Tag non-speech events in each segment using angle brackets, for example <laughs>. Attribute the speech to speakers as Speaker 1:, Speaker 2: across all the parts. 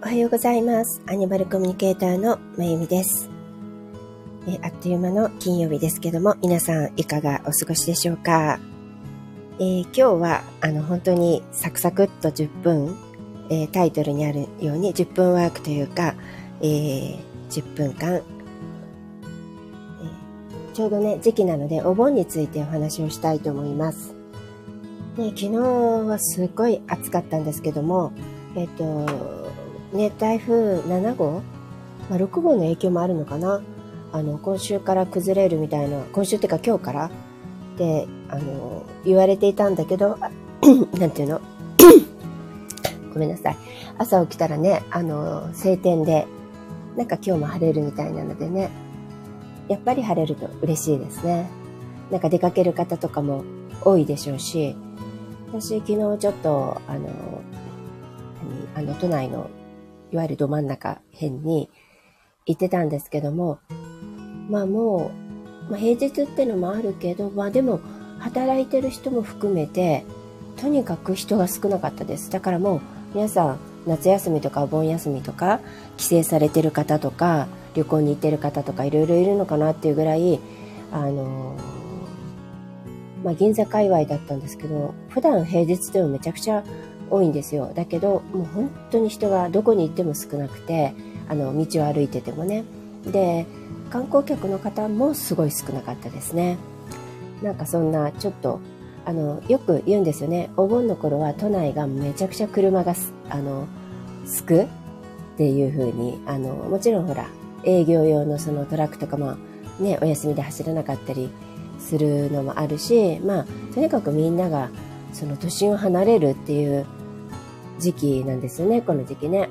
Speaker 1: おはようございます。アニマルコミュニケーターのまゆみです。えあっという間の金曜日ですけども、皆さんいかがお過ごしでしょうか？えー今日は、あの、本当にサクサクっと10分、えータイトルにあるように10分ワークというか、えー10分間、えちょうどね、時期なのでお盆についてお話をしたいと思います。ね、昨日はすごい暑かったんですけども、えっ、と、ね、台風7号、まあ、6号の影響もあるのかな？あの、今週から崩れるみたいな、今週っていうか今日から？って、あの、言われていたんだけど、<coughs> なんていうの？<coughs> ごめんなさい。朝起きたらね、あの、晴天で、なんか今日も晴れるみたいなのでね、やっぱり晴れると嬉しいですね。なんか出かける方とかも多いでしょうし、私昨日ちょっと、あの、あの、都内の、いわゆるど真ん中辺に行ってたんですけども、まあもう、まあ、平日ってのもあるけど、まあでも、働いてる人も含めて、とにかく人が少なかったです。だからもう、皆さん、夏休みとかお盆休みとか、帰省されてる方とか、旅行に行ってる方とか、いろいろいるのかなっていうぐらい、あのまあ、銀座界隈だったんですけど、普段平日でもめちゃくちゃ多いんですよ。だけど、もう本当に人がどこに行っても少なくて、あの、道を歩いててもね。で、観光客の方もすごい少なかったですね。なんかそんな、ちょっと、あの、よく言うんですよね。お盆の頃は都内がめちゃくちゃ車がす、あの、すくっていう風に、あの、もちろんほら、営業用のそのトラックとかもね、お休みで走らなかったりするのもあるし、まあ、とにかくみんながその都心を離れるっていう時期なんですよね、この時期ね。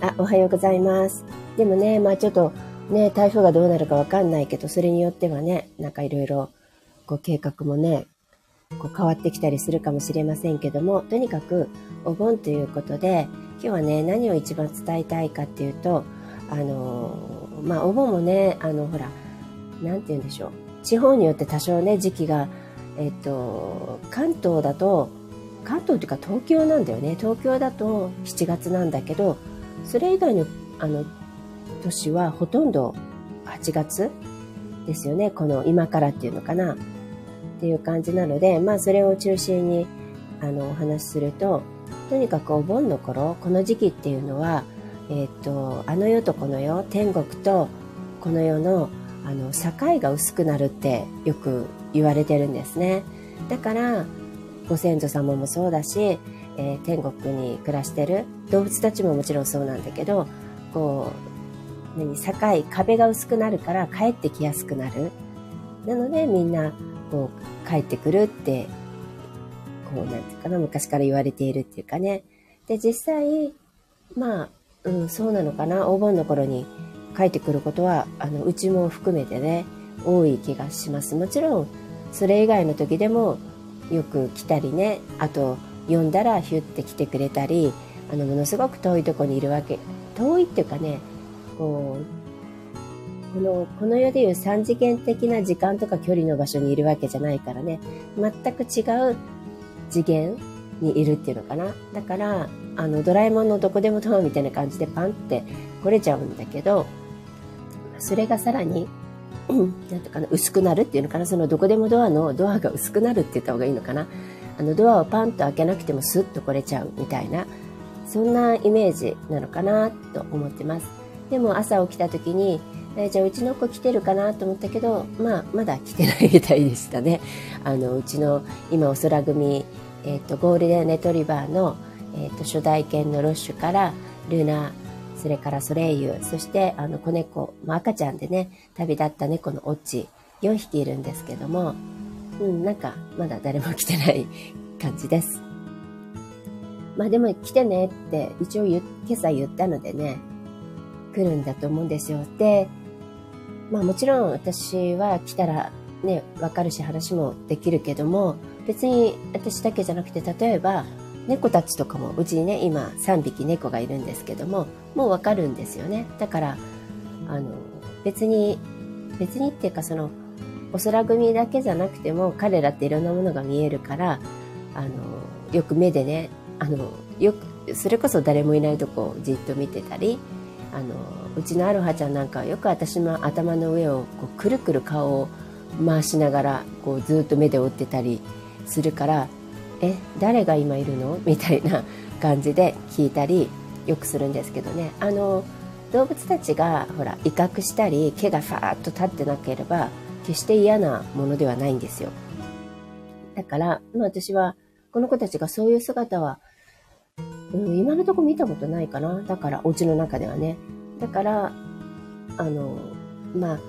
Speaker 1: あ、おはようございます。でもね、まあちょっとね、台風がどうなるかわかんないけど、それによってはね、なんかいろいろ、こう計画もね、こう変わってきたりするかもしれませんけども、とにかくお盆ということで、今日はね、何を一番伝えたいかっていうと、あのーまあお盆もね、あの、ほら、なんて言うんでしょう。地方によって多少ね、時期が、えっと、関東だと、関東っていうか東京なんだよね。東京だと7月なんだけど、それ以外の、あの、年はほとんど8月ですよね。この今からっていうのかな。っていう感じなので、まあそれを中心に、あの、お話しすると、とにかくお盆の頃、この時期っていうのは、えっと、あの世とこの世、天国とこの世のあの境が薄くなるってよく言われてるんですね。だからご先祖様もそうだし、えー天国に暮らしてる動物たちももちろんそうなんだけどこう何境壁が薄くなるから帰ってきやすくなる。なのでみんなこう帰ってくるってこうなんていうかな昔から言われているっていうかね。で実際まあ、うん、そうなのかなお盆の頃に帰ってくることはあのうちも含めてね多い気がしますもちろんそれ以外の時でもよく来たりね。あと呼んだらヒュッて来てくれたりあのものすごく遠いとこにいるわけ。遠いっていうかねこうこのこの世でいう三次元的な時間とか距離の場所にいるわけじゃないからね。全く違う次元にいるっていうのかな。だからあのドラえもんのどこでもドアみたいな感じでパンって来れちゃうんだけどそれがさらに、なんていうかな、薄くなるっていうのかな、そのどこでもドアのドアが薄くなるって言った方がいいのかな。あのドアをパンと開けなくてもスッと来れちゃうみたいな、そんなイメージなのかなと思ってます。でも朝起きた時に、えじゃあうちの子来てるかなと思ったけど、まあまだ来てないみたいでしたね。あの、うちの今お空組、えっ、と、ゴールデンレトリバーの、えっ、と、初代犬のロッシュから、ルナ、それからソレイユ、そしてあの子猫、まあ、赤ちゃんでね、旅立った猫のオッチ、4匹いるんですけども、うん、なんかまだ誰も来てない感じです。まあでも来てねって一応今朝言ったのでね、来るんだと思うんですよ。で、まあもちろん私は来たらね、わかるし話もできるけども、別に私だけじゃなくて、例えば猫たちとかもうちにね今3匹猫がいるんですけどももうわかるんですよね。だからあの別に別にっていうかそのお空組だけじゃなくても彼らっていろんなものが見えるからあのよく目でねあのよくそれこそ誰もいないとこをじっと見てたりあのうちのアロハちゃんなんかはよく私の頭の上をこうくるくる顔を回しながらこうずっと目で追ってたりするから「え誰が今いるの? <laughs>」みたいな感じで聞いたりよくするんですけどね。あの動物たちがほら威嚇したり毛がファーッと立ってなければ決して嫌なものではないんですよ。だから、まあ、私はこの子たちがそういう姿は、うん、今のとこ見たことないかな。だからお家の中ではね。だからあのまあ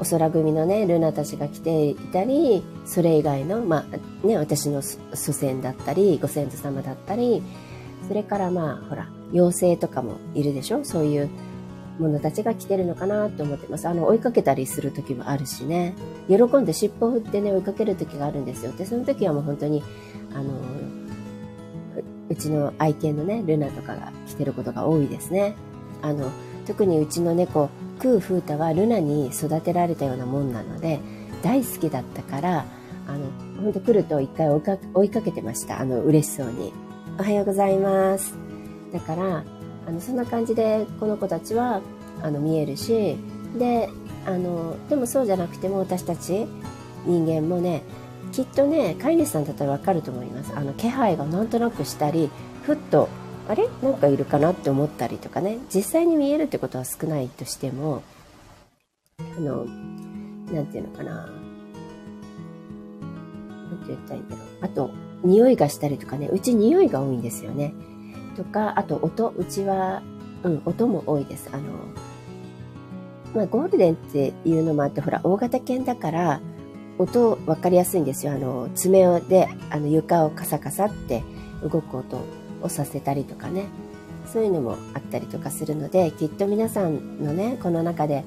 Speaker 1: お空組のねルナたちが来ていたりそれ以外の、まあね、私の祖先だったりご先祖様だったりそれからまあほら妖精とかもいるでしょ？そういうものたちが来てるのかなと思ってます。あの、追いかけたりする時もあるしね。喜んで尻尾を振ってね、追いかける時があるんですよ。で、その時はもう本当に、あの、うちの愛犬のね、ルナとかが来てることが多いですね。あの、特にうちの猫、クーフータはルナに育てられたようなもんなので、大好きだったから、あの、ほんと来ると一回追いか追いかけてました。あの、嬉しそうに。おはようございます。だから、あのそんな感じでこの子たちはあの見えるしであのでもそうじゃなくても私たち人間もねきっとね飼い主さんだったらわかると思いますあの気配がなんとなくしたりふっとあれ？なんかいるかなって思ったりとかね。実際に見えるってことは少ないとしてもあのなんていうのかな。なんて言ったらいいんだろう。あと匂いがしたりとかね。うち匂いが多いんですよね。とか、あと音、うちは、うん、音も多いです。あの、まあ、ゴールデンっていうのもあって、ほら、大型犬だから、音分かりやすいんですよ。あの、爪で、あの、床をカサカサって動く音。をさせたりとかね。そういうのもあったりとかするので、きっと皆さんのね、この中で、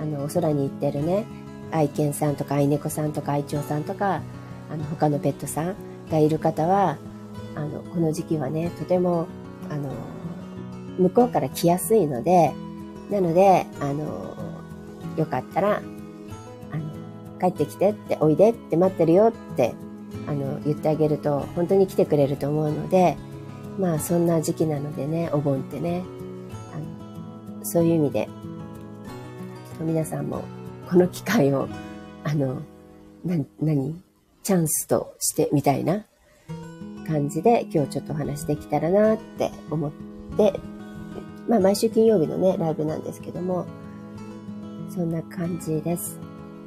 Speaker 1: あの、お空に行ってるね、愛犬さんとか愛猫さんとか愛鳥さんとか、あの、他のペットさんがいる方は、あの、この時期はね、とても、あの、向こうから来やすいので、なので、あの、よかったら、あの、帰ってきてって、おいでって待ってるよって、あの、言ってあげると、本当に来てくれると思うので、まあ、そんな時期なのでね、お盆ってね、あの、そういう意味で、皆さんも、この機会を、あの、な、何？チャンスとしてみたいな感じで今日ちょっとお話できたらなって思って、まあ毎週金曜日のね、ライブなんですけども、そんな感じです。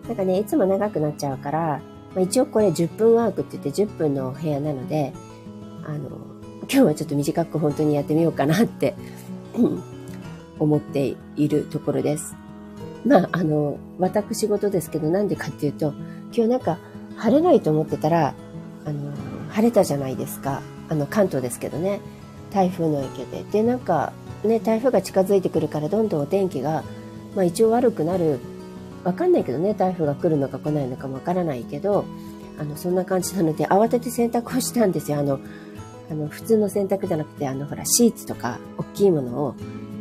Speaker 1: なんかね、いつも長くなっちゃうから、まあ、一応これ10分ワークって言って10分のお部屋なので、あの、今日はちょっと短く本当にやってみようかなって思っているところです。まあ、あの、私事ですけど、なんでかっていうと、今日なんか晴れないと思ってたら、あの、晴れたじゃないですか。あの、関東ですけどね。台風の影響で。で、なんか、ね、台風が近づいてくるからどんどんお天気が、まあ一応悪くなる。わかんないけどね、台風が来るのか来ないのかもわからないけど、あの、そんな感じなので、慌てて洗濯をしたんですよ。あの、あの、普通の洗濯じゃなくて、あの、ほら、シーツとか、大きいものを、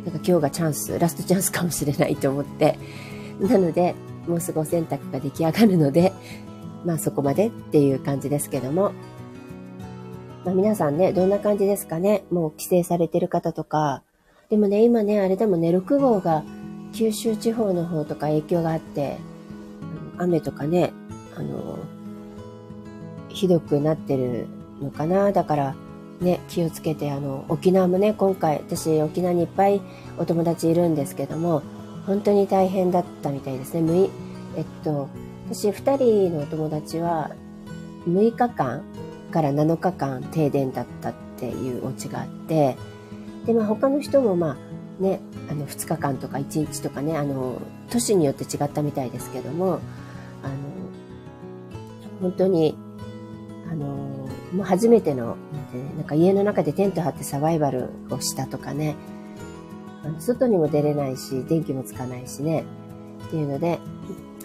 Speaker 1: なんか今日がチャンス、ラストチャンスかもしれないと思って、<laughs> なので、もうすぐお洗濯が出来上がるので、まあそこまでっていう感じですけども、まあ、皆さんね、どんな感じですかね？もう帰省されてる方とか。でもね、今ね、あれでもね、6号が九州地方の方とか影響があって、雨とかね、あの、ひどくなってるのかな？だから、ね、気をつけて、あの、沖縄もね、今回、私、沖縄にいっぱいお友達いるんですけども、本当に大変だったみたいですね。むい、えっと、私、二人のお友達は、6日間、から7日間停電だったっていうお家があって、で、まあ他の人もまあね、あの2日間とか1日とかね、あの、都市によって違ったみたいですけども、あの、本当に、あの、もう初めての、なんか家の中でテント張ってサバイバルをしたとかね、あの外にも出れないし、電気もつかないしね、っていうので、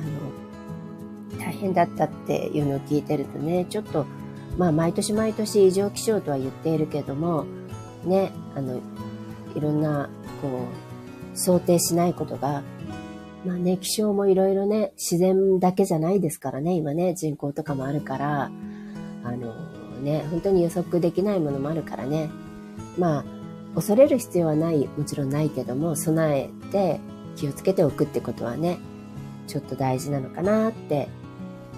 Speaker 1: あの、大変だったっていうのを聞いてるとね、ちょっとまあ、毎年毎年異常気象とは言っているけども、ね、あの、いろんな、こう、想定しないことが、まあね、気象もいろいろね、自然だけじゃないですからね、今ね、人口とかもあるから、あの、ね、本当に予測できないものもあるからね、まあ、恐れる必要はない、もちろんないけども、備えて気をつけておくってことはね、ちょっと大事なのかなって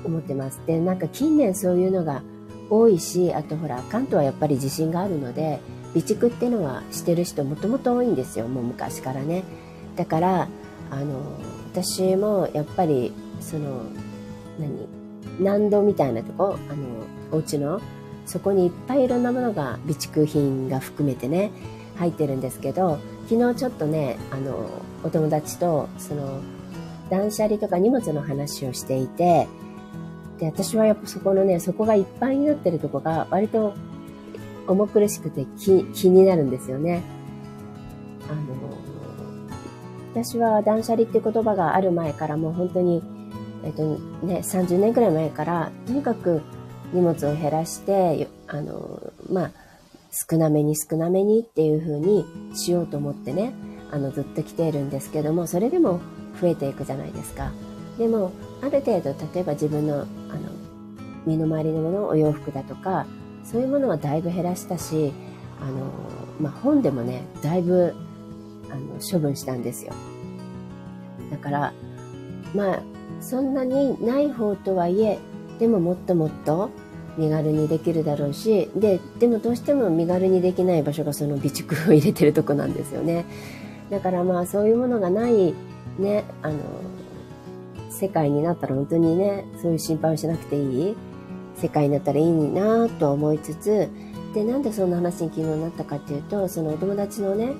Speaker 1: 思ってます。で、なんか近年そういうのが多いし、あとほら、関東はやっぱり地震があるので、備蓄ってのはしてる人もともと多いんですよ、もう昔からね。だから、あの、私もやっぱり、その、何難度みたいなとこ、あの、お家の、そこにいっぱいいろんなものが、備蓄品が含めてね、入ってるんですけど、昨日ちょっとね、あの、お友達と、その、断捨離とか荷物の話をしていて、で、私はやっぱそこのね、そこがいっぱいになってるとこが割と重苦しくて気気になるんですよね。あの、私は断捨離って言葉がある前からもう本当に、えっとね、30年くらい前から、とにかく荷物を減らして、あの、まあ、少なめに少なめにっていう風にしようと思ってね、あの、ずっと来ているんですけども、それでも増えていくじゃないですか。でも、ある程度、例えば自分の、あの、身の回りのもの、お洋服だとか、そういうものはだいぶ減らしたし、あの、まあ、本でもね、だいぶ、あの、処分したんですよ。だから、まあ、そんなにない方とはいえ、でももっともっと身軽にできるだろうし、で、でもどうしても身軽にできない場所がその備蓄を入れてるとこなんですよね。だからまあそういうものがないね、あの、世界になったら本当にね、そういう心配をしなくていい世界になったらいいなとは思いつつ、で、なんでそんな話に昨日なったかっていうと、そのお友達のね、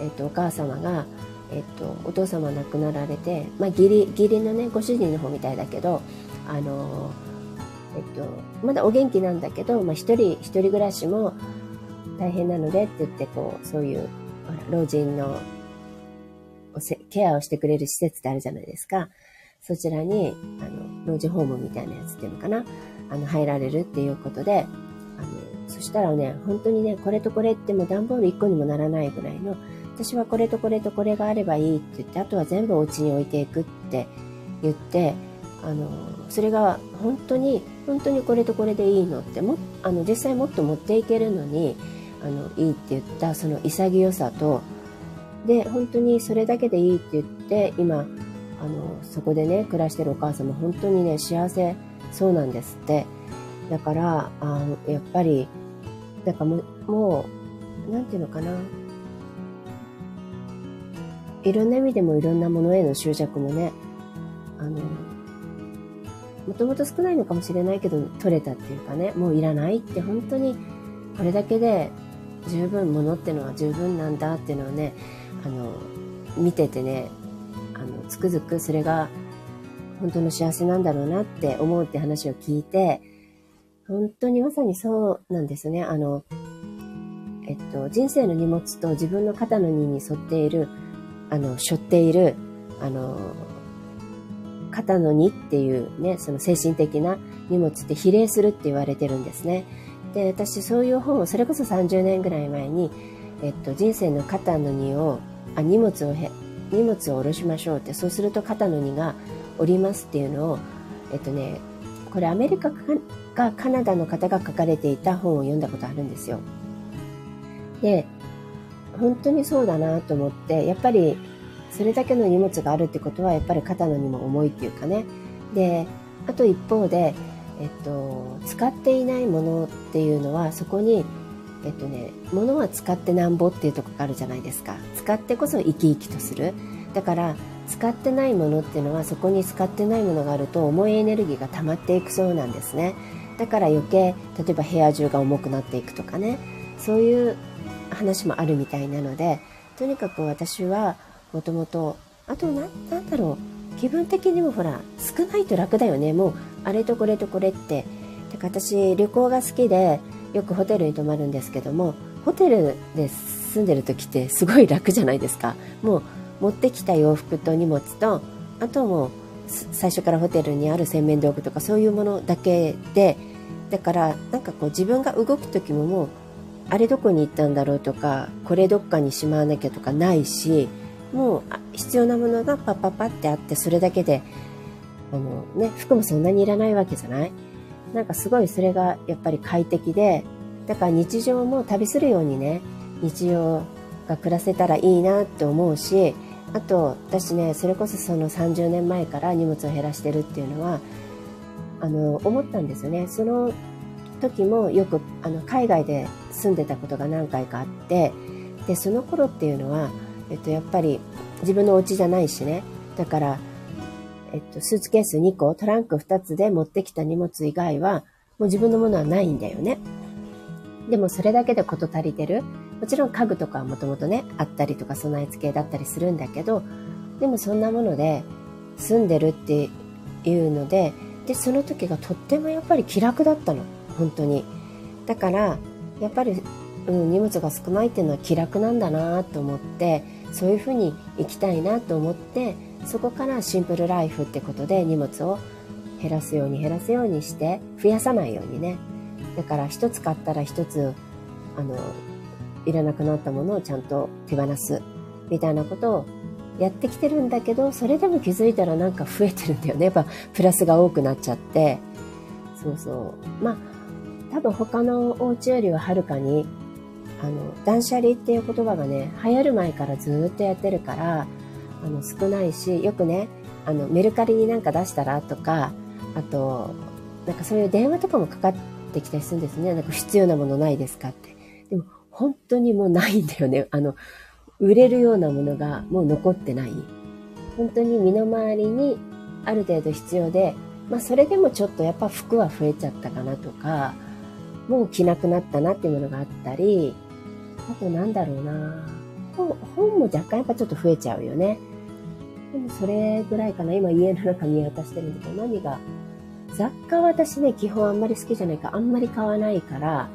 Speaker 1: えっと、お母様が、えっと、お父様亡くなられて、まあ、義理、義理のね、ご主人の方みたいだけど、あの、えっと、まだお元気なんだけど、まあ、一人、一人暮らしも大変なのでって言って、こう、そういう、老人のおせケアをしてくれる施設ってあるじゃないですか。そちらに、あの、老人ホームみたいなやつっていうのかな。あの、入られるっていうことで、あの、そしたらね、本当にね、これとこれってもう段ボール1個にもならないぐらいの、私はこれとこれとこれがあればいいって言って、あとは全部お家に置いていくって言って、あの、それが本当に、本当にこれとこれでいいのって、も、あの、実際もっと持っていけるのに、あの、いいって言ったその潔さと、で、本当にそれだけでいいって言って、今、あの、そこでね、暮らしてるお母様、本当にね、幸せそうなんですって。だから、あの、やっぱり、なんかも、もう、なんていうのかな。いろんな意味でもいろんなものへの執着もね、あの、もともと少ないのかもしれないけど、取れたっていうかね、もういらないって本当に、これだけで十分ものってのは十分なんだっていうのはね、あの、見ててね、あの、つくづくそれが本当の幸せなんだろうなって思うって話を聞いて、本当にまさにそうなんですね。あの、えっと、人生の荷物と自分の肩の荷に沿っている、あの、背負っている、あの、肩の荷っていうね、その精神的な荷物って比例するって言われてるんですね。で、私そういう本をそれこそ30年ぐらい前に、えっと、人生の肩の荷をあ荷物をへ荷物を下ろしましょうってそうすると肩の荷が下りますっていうのをえっとねこれアメリカかカナダの方が書かれていた本を読んだことあるんですよで本当にそうだなと思ってやっぱりそれだけの荷物があるってことはやっぱり肩の荷も重いっていうかねであと一方で、えっと、使っていないものっていうのはそこにえっとね、物は使ってなんぼっていうとこがあるじゃないですか。使ってこそ生き生きとする。だから、使ってないものっていうのはそこに使ってないものがあると重いエネルギーが溜まっていくそうなんですね。だから余計、例えば部屋中が重くなっていくとかね、そういう話もあるみたいなので、とにかく私はもともと、あとな、なんだろう、気分的にもほら、少ないと楽だよね。もう、あれとこれとこれって。だか私、旅行が好きで、よくホテルに泊まるんですけどもホテルで住んでる時ってすごい楽じゃないですかもう持ってきた洋服と荷物とあとも最初からホテルにある洗面道具とかそういうものだけでだからなんかこう自分が動く時ももうあれどこに行ったんだろうとかこれどっかにしまわなきゃとかないしもう必要なものがパッパッパってあってそれだけであのね服もそんなにいらないわけじゃない？なんかすごいそれがやっぱり快適で、だから日常も旅するようにね、日常が暮らせたらいいなって思うしあと私ねそれこそその30年前から荷物を減らしてるっていうのはあの思ったんですよね。その時もよくあの海外で住んでたことが何回かあってでその頃っていうのは、えっと、やっぱり自分のお家じゃないしね。だから、えっと、スーツケース2個トランク2つで持ってきた荷物以外はもう自分のものはないんだよね。でもそれだけで事足りてる。もちろん家具とかはもともとねあったりとか備え付けだったりするんだけどでもそんなもので住んでるっていうのででその時がとってもやっぱり気楽だったの。本当に。だからやっぱり、うん、荷物が少ないっていうのは気楽なんだなと思ってそういうふうに生きたいなと思ってそこからシンプルライフってことで荷物を減らすように減らすようにして増やさないようにね。だから一つ買ったら一つあのいらなくなったものをちゃんと手放すみたいなことをやってきてるんだけどそれでも気づいたらなんか増えてるんだよね。やっぱプラスが多くなっちゃって。そうそう。まあ多分他のお家よりははるかにあの断捨離っていう言葉がね流行る前からずっとやってるからあの少ないしよくねあのメルカリになんか出したらとかあとなんかそういう電話とかもかかってきたりするんですね。なんか必要なものないですかって。でも本当にもうないんだよね。あの売れるようなものがもう残ってない。本当に身の回りにある程度必要でまあそれでもちょっとやっぱ服は増えちゃったかなとかもう着なくなったなっていうものがあったり、あとなんだろうな本本も若干やっぱちょっと増えちゃうよね。でもそれぐらいかな。今家の中見渡してるんだけど、何が、雑貨私ね、基本あんまり好きじゃないから、あんまり買わないから、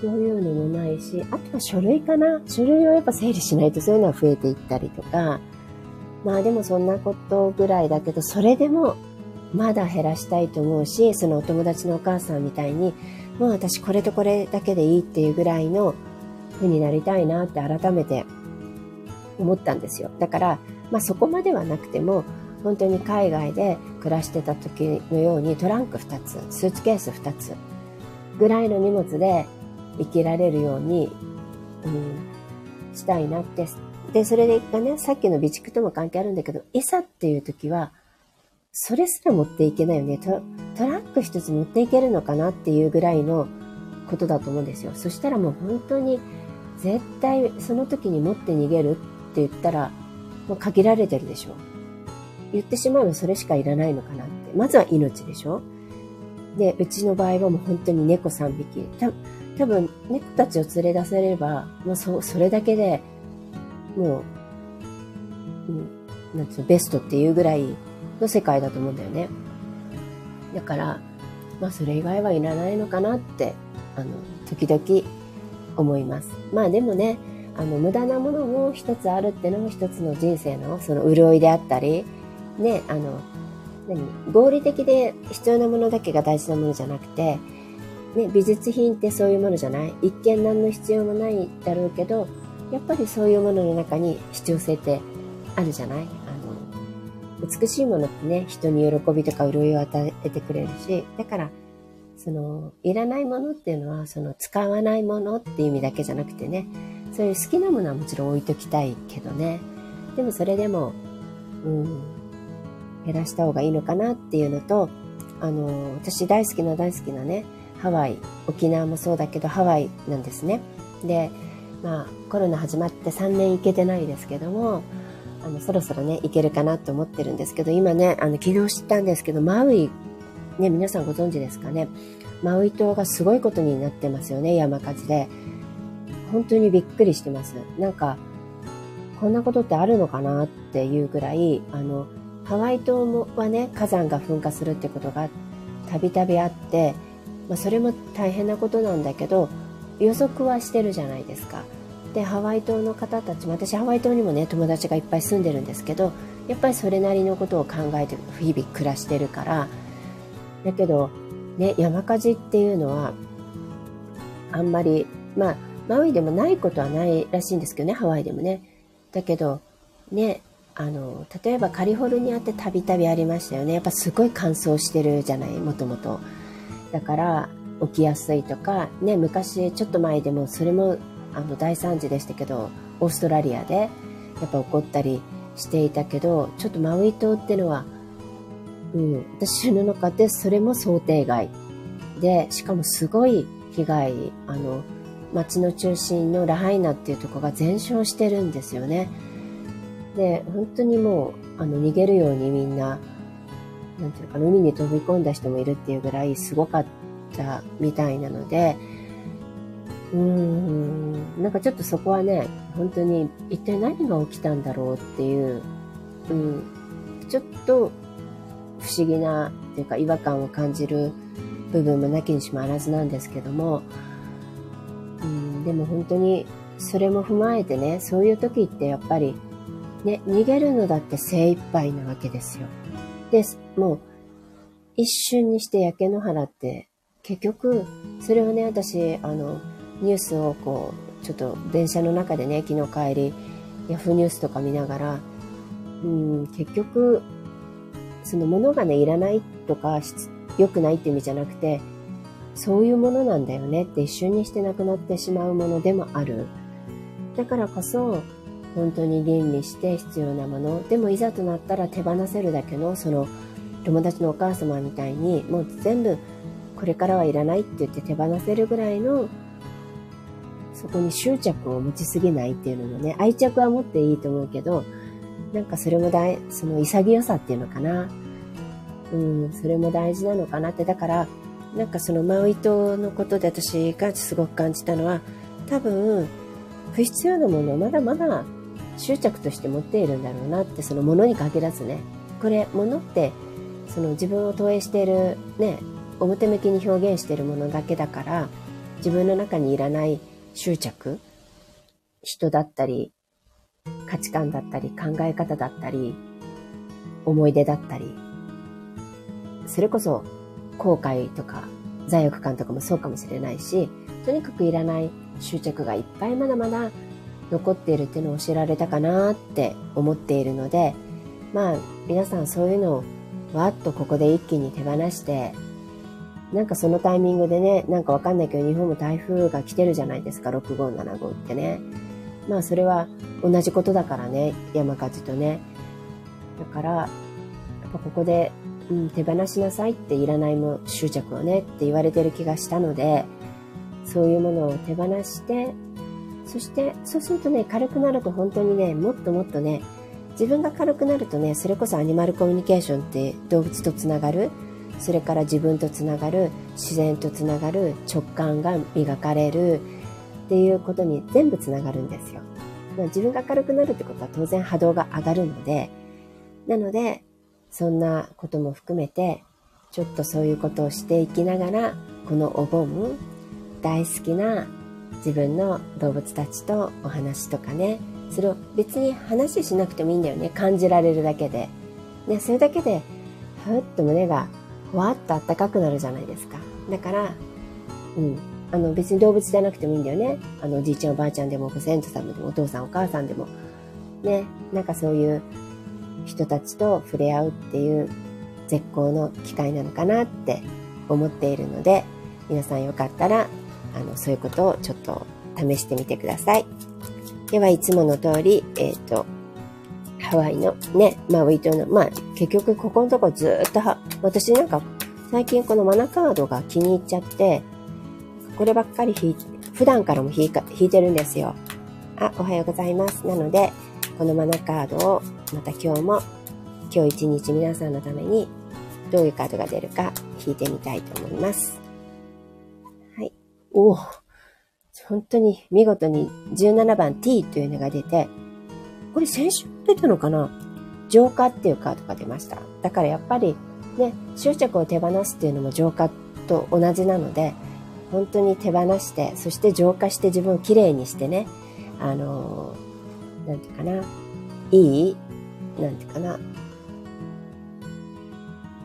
Speaker 1: そういうのもないし、あとは書類かな。書類をやっぱ整理しないとそういうのは増えていったりとか、まあでもそんなことぐらいだけど、それでもまだ減らしたいと思うし、そのお友達のお母さんみたいに、もう私これとこれだけでいいっていうぐらいの風になりたいなって改めて思ったんですよ。だから、まあそこまではなくても、本当に海外で暮らしてた時のようにトランク2つ、スーツケース2つぐらいの荷物で生きられるように、うん、したいなって。で、それでがね、さっきの備蓄とも関係あるんだけど、いざっていう時は、それすら持っていけないよねト。トラック一つ持っていけるのかなっていうぐらいのことだと思うんですよ。そしたらもう本当に絶対その時に持って逃げるって言ったらもう限られてるでしょ。言ってしまえばそれしかいらないのかなって。まずは命でしょ。で、うちの場合はもう本当に猫3匹。た多分猫たちを連れ出せれば、もうそそれだけでもう、うん、なんつうの、ベストっていうぐらいの世界だと思うんだよね。だから、まあそれ以外はいらないのかなって、あの、時々思います。まあでもね、あの、無駄なものも一つあるってのも一つの人生のその潤いであったり、ね、あの、何合理的で必要なものだけが大事なものじゃなくて、ね、美術品ってそういうものじゃない？一見何の必要もないだろうけど、やっぱりそういうものの中に必要性ってあるじゃない？美しいものってね、人に喜びとか潤いを与えてくれるし、だから、その、いらないものっていうのは、その、使わないものっていう意味だけじゃなくてね、そういう好きなものはもちろん置いときたいけどね、でもそれでも、うん、減らした方がいいのかなっていうのと、あの、私大好きな大好きなね、ハワイ、沖縄もそうだけどハワイなんですね。で、まあコロナ始まって3年行けてないですけども、あの、そろそろね、行けるかなと思ってるんですけど、今ね、あの、昨日知ったんですけど、マウイ、ね、皆さんご存知ですかね。マウイ島がすごいことになってますよね、山火事で。本当にびっくりしてます。なんか、こんなことってあるのかなっていうぐらい、あの、ハワイ島もはね、火山が噴火するってことがたびたびあって、まあ、それも大変なことなんだけど、予測はしてるじゃないですか。でハワイ島の方たちも私ハワイ島にもね友達がいっぱい住んでるんですけどやっぱりそれなりのことを考えて日々暮らしてるからだけどね山火事っていうのはあんまりまあマウイでもないことはないらしいんですけどねハワイでもね。だけどねあの例えばカリフォルニアってたびたびありましたよね。やっぱすごい乾燥してるじゃないもともと。だから起きやすいとかね昔ちょっと前でもそれもあの大惨事でしたけど、オーストラリアでやっぱ起こったりしていたけど、ちょっとマウイ島っていうのは、うん、私の中でそれも想定外。で、しかもすごい被害、あの、街の中心のラハイナっていうとこが全焼してるんですよね。で、本当にもう、あの、逃げるようにみんな、なんていうか、海に飛び込んだ人もいるっていうぐらいすごかったみたいなので、うん、なんかちょっとそこはね、本当に一体何が起きたんだろうっていう、うん、ちょっと不思議なっていうか違和感を感じる部分もなきにしもあらずなんですけども、うん、でも本当にそれも踏まえてね、そういう時ってやっぱりね、逃げるのだって精一杯なわけですよ。で、もう一瞬にして焼け野原って結局、それはね、私、あの、ニュースをこう、ちょっと電車の中でね、昨日帰り、ヤフーニュースとか見ながら、うん、結局、そのものがね、いらないとか、良くないって意味じゃなくて、そういうものなんだよねって一瞬にしてなくなってしまうものでもある。だからこそ、本当に吟味して必要なもの、でもいざとなったら手放せるだけの、その友達のお母様みたいに、もう全部これからはいらないって言って手放せるぐらいの、そこに執着を持ちすぎないっていうのもね、愛着は持っていいと思うけど、なんかそれも大、その潔さっていうのかな。うん、それも大事なのかなって。だから、なんかそのマウイ島のことで私がすごく感じたのは、多分、不必要なものをまだまだ執着として持っているんだろうなって、そのものに限らずね。これ、ものって、その自分を投影している、ね、表向きに表現しているものだけだから、自分の中にいらない執着、人だったり、価値観だったり、考え方だったり、思い出だったり、それこそ後悔とか罪悪感とかもそうかもしれないし、とにかくいらない執着がいっぱいまだまだ残っているっていうのを知られたかなって思っているので、まあ皆さんそういうのをわっとここで一気に手放して、なんかそのタイミングでね、なんかわかんないけど日本も台風が来てるじゃないですか、6号、7号ってね。まあそれは同じことだからね、山火事とね。だから、やっぱここでうん、手放しなさいっていらないも執着をねって言われてる気がしたので、そういうものを手放して、そして、そうするとね、軽くなると本当にね、もっともっとね、自分が軽くなるとね、それこそアニマルコミュニケーションって動物とつながる、それから自分とつながる、自然とつながる、直感が磨かれるっていうことに全部つながるんですよ。まあ、自分が軽くなるってことは当然波動が上がるので、なので、そんなことも含めて、ちょっとそういうことをしていきながら、このお盆、大好きな自分の動物たちとお話とかね、それを別に話しなくてもいいんだよね。感じられるだけで。ね、それだけで、ふっと胸がふわっとあったかくなるじゃないですか。だから、うん。あの、別に動物じゃなくてもいいんだよね。あの、おじいちゃんおばあちゃんでも、ご先祖様でも、お父さんお母さんでも。ね、なんかそういう人たちと触れ合うっていう絶好の機会なのかなって思っているので、皆さんよかったら、あの、そういうことをちょっと試してみてください。では、いつもの通り、えっ、ー、と、ハワイのね、マウイ島の、まあ、結局ここのとこずっと、私なんか、最近このマナカードが気に入っちゃって、こればっかり弾い普段からも弾い弾いてるんですよ。あ、おはようございます。なので、このマナカードをまた今日も今日一日皆さんのためにどういうカードが出るか引いてみたいと思います。はい。おお本当に見事に17番 T というのが出て、これ先週出たのかな？浄化っていうカードが出ました。だからやっぱりね、執着を手放すっていうのも浄化と同じなので、本当に手放して、そして浄化して自分をきれいにしてね、あのー、なんていうかな、いいなんていうかな、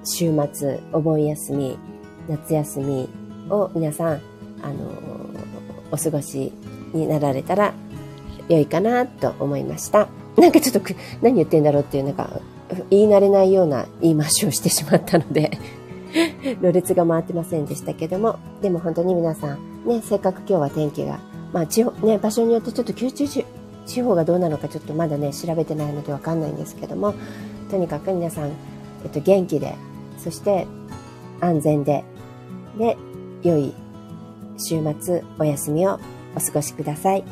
Speaker 1: 週末、お盆休み、夏休みを皆さん、あの、お過ごしになられたら良いかなと思いました。<laughs> なんかちょっとく何言ってんだろうっていう、なんか言い慣れないような言い回しをしてしまったので <laughs> ろれつが回ってませんでしたけども、でも本当に皆さん、ね、せっかく今日は天気がまあ地方、ね、場所によってちょっと九州地方がどうなのかちょっとまだね、調べてないのでわかんないんですけども、とにかく皆さん、えっと、元気で、そして安全で、で、良い週末、お休みをお過ごしください。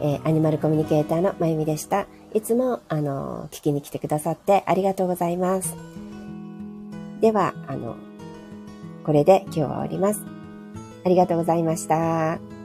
Speaker 1: えー、アニマルコミュニケーターのまゆみでした。いつも、あの、聞きに来てくださってありがとうございます。では、あの、これで今日は終わります。ありがとうございました。